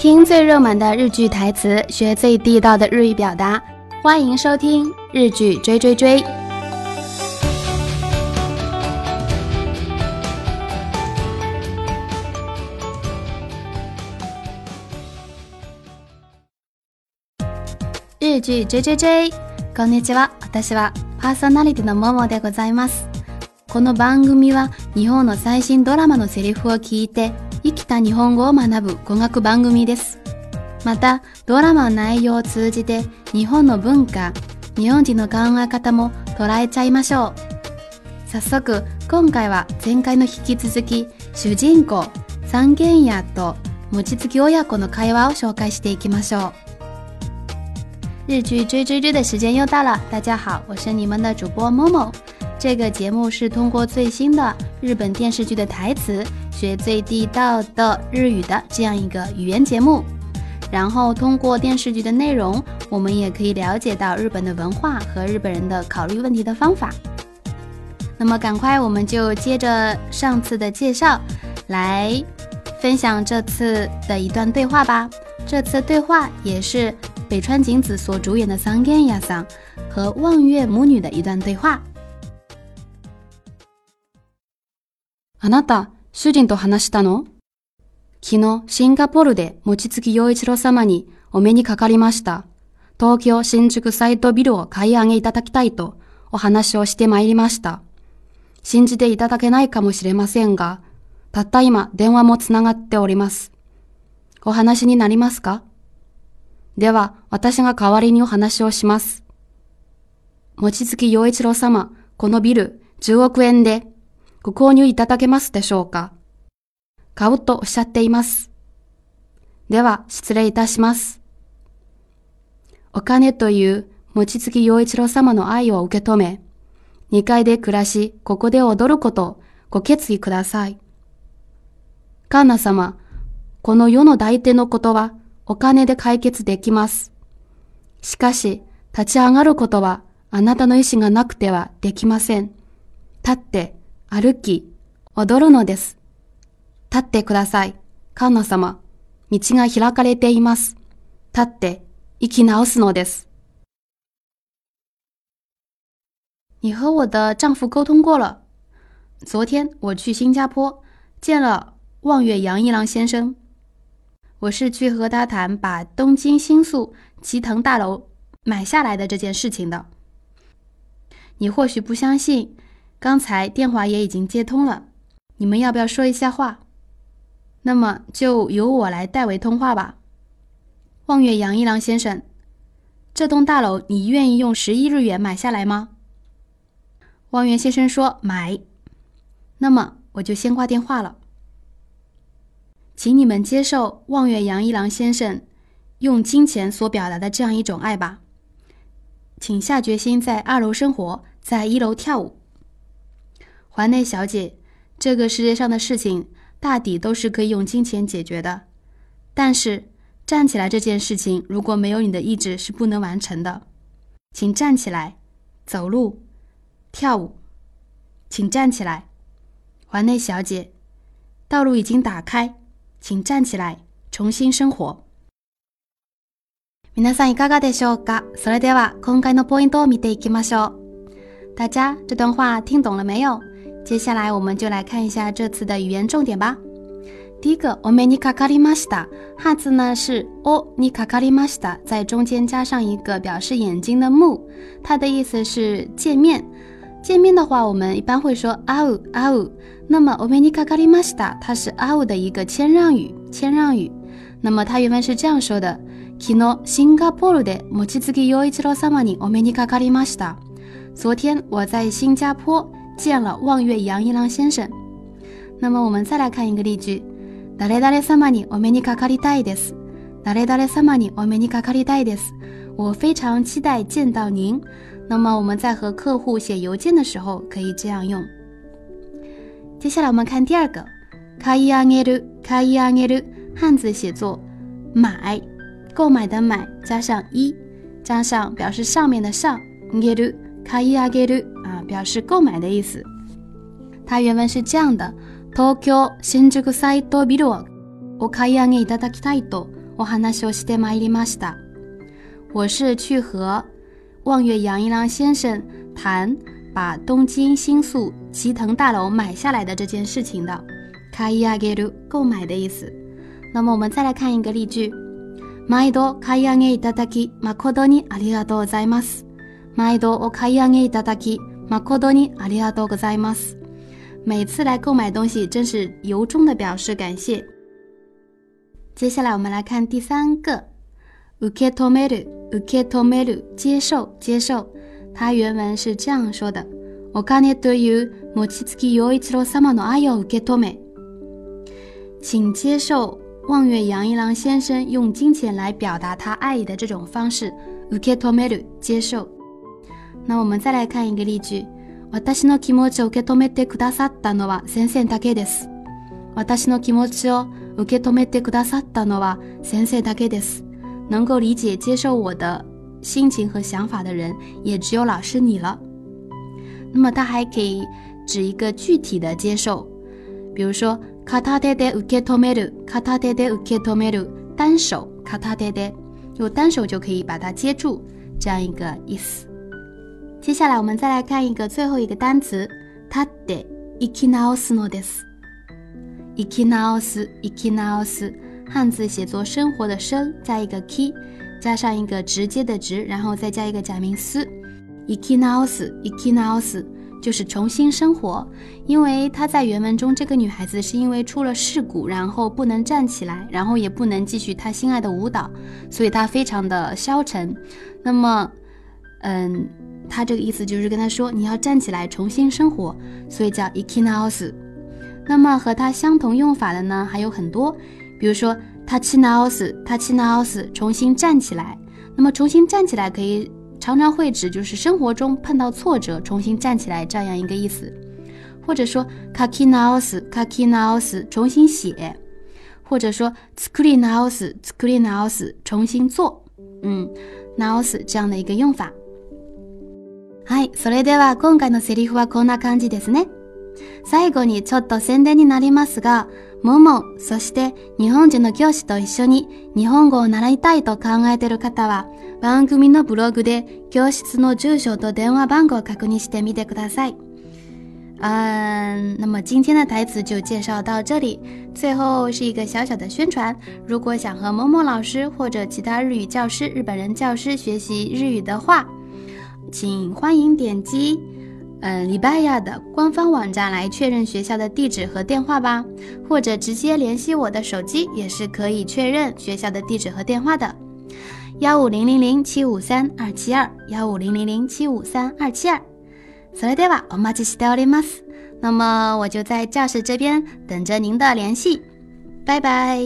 听最热门的日剧台词，学最地道的日语表达。欢迎收听《日剧追追追》。日劇追追追。こんにちは。私はパーソナリティのももでございます。この番組は日本の最新ドラマのセリフを聞いて。生きた日本語を学ぶ語学番組です。また、ドラマの内容を通じて日本の文化、日本人の考え方も捉えちゃいましょう。早速、今回は前回の引き続き、主人公、三軒家と餅つき親子の会話を紹介していきましょう。日剧追追追的时间又到了，大家好，我是你们的主播 Momo。这个节目是通过最新的日本电视剧的台词学最地道的日语的这样一个语言节目，然后通过电视剧的内容，我们也可以了解到日本的文化和日本人的考虑问题的方法。那么，赶快我们就接着上次的介绍，来分享这次的一段对话吧。这次对话也是北川景子所主演的《桑根亚桑》和望月母女的一段对话。あなた。主人と話したの昨日、シンガポールで餅つき洋一郎様にお目にかかりました。東京新宿サイトビルを買い上げいただきたいとお話をしてまいりました。信じていただけないかもしれませんが、たった今電話もつながっております。お話になりますかでは、私が代わりにお話をします。餅き陽一郎様、このビル、10億円でご購入いただけますでしょうか買うとおっしゃっています。では、失礼いたします。お金という餅月陽一郎様の愛を受け止め、2階で暮らし、ここで踊ることご決意ください。カンナ様、この世の大手のことはお金で解決できます。しかし、立ち上がることはあなたの意志がなくてはできません。立って、歩き、踊るのです。立ってください、神様。道が開かれています。立って行きなおすのです。你和我的丈夫沟通过了。昨天我去新加坡见了望月杨一郎先生，我是去和他谈把东京新宿齐藤大楼买下来的这件事情的。你或许不相信。刚才电话也已经接通了，你们要不要说一下话？那么就由我来代为通话吧。望月杨一郎先生，这栋大楼你愿意用十亿日元买下来吗？望月先生说买，那么我就先挂电话了。请你们接受望月杨一郎先生用金钱所表达的这样一种爱吧，请下决心在二楼生活，在一楼跳舞。环内小姐，这个世界上的事情大抵都是可以用金钱解决的，但是站起来这件事情如果没有你的意志是不能完成的。请站起来，走路，跳舞，请站起来，环内小姐，道路已经打开，请站起来，重新生活。皆さんいかがでしょか。それでは今回のポイントを見ていきましょう。大家这段话听懂了没有？接下来我们就来看一下这次的语言重点吧。第一个，お目にかかりました，汉字呢是おにかかりました，在中间加上一个表示眼睛的目，它的意思是见面。见面的话，我们一般会说啊呜啊呜。那么，お目にかかりました，它是啊呜的一个谦让语，谦让语。那么它原文是这样说的：昨日、新加坡の、待ち次ぎよいちろさに、お目にかかりました。昨天我在新加坡。见了望月杨一郎先生，那么我们再来看一个例句。我非常期待见到您。那么我们在和客户写邮件的时候可以这样用。接下来我们看第二个。汉字写作买，购买的买加上一加上表示上面的上。表示购买的意思。它原文是这样的：京新宿サイドビルを買い上げいただきたいと、私はそしてまいりました。我是去和望月杨一郎先生谈把东京新宿吉藤大楼买下来的这件事情的。買い上げる，购买的意思。那么我们再来看一个例句：毎度買い上げいただき、誠にありがとうございます。毎度お買い上げいただき。马科多尼阿里亚多格在吗？每次来购买东西，真是由衷的表示感谢。接下来我们来看第三个，受け止める、受け止める，接受，接受。它原文是这样说的：「我看你对于母亲自己有一次罗什么的爱哟，受けとめ，请接受望月杨一郎先生用金钱来表达他爱意的这种方式，受けとめる，接受。」那我们再来看一个例句。私の気持ちを受け止めてくださったのは先生だけです。私の気持ちを受け止めてくださったのは先生だけです。能够理解接受我的心情和想法的人，也只有老师你了。那么它还可以指一个具体的接受，比如说片手で受け止める、片手で受け止める，单手片手で，用单手就可以把它接住，这样一个意思。接下来，我们再来看一个最后一个单词，タデイキナオ I ノです。イ o ナオス、イキナオス，汉字写作“生活的生”，加一个 K，加上一个直接的直，然后再加一个假名 can イ o ナオス、イキナオス，就是重新生活。因为她在原文中，这个女孩子是因为出了事故，然后不能站起来，然后也不能继续她心爱的舞蹈，所以她非常的消沉。那么，嗯。他这个意思就是跟他说你要站起来重新生活，所以叫 ikinaos。那么和它相同用法的呢还有很多，比如说 t a c h i n a o s t a c h i n a o s 重新站起来。那么重新站起来可以常常会指就是生活中碰到挫折重新站起来这样一个意思，或者说 kakinaos，kakinaos 重新写，或者说 tsukurinaos，tsukurinaos 重新做，嗯，naos 这样的一个用法。はい、それでは今回のセリフはこんな感じですね。最後にちょっと宣伝になりますが、もも、そして日本人の教師と一緒に日本語を習いたいと考えている方は、番組のブログで教室の住所と電話番号を確認してみてください。嗯，那么今天的台词就介绍到这里。最后是一个小小的宣传：如果想和某某老师或者其他日语教师、日本人教师学习日语的话，请欢迎点击，嗯，礼拜亚的官方网站来确认学校的地址和电话吧，或者直接联系我的手机也是可以确认学校的地址和电话的，幺五零零零七五三二七二，幺五零零零七五三二七二。s o では d e v a a m o s s t a l s 那么我就在教室这边等着您的联系，拜拜。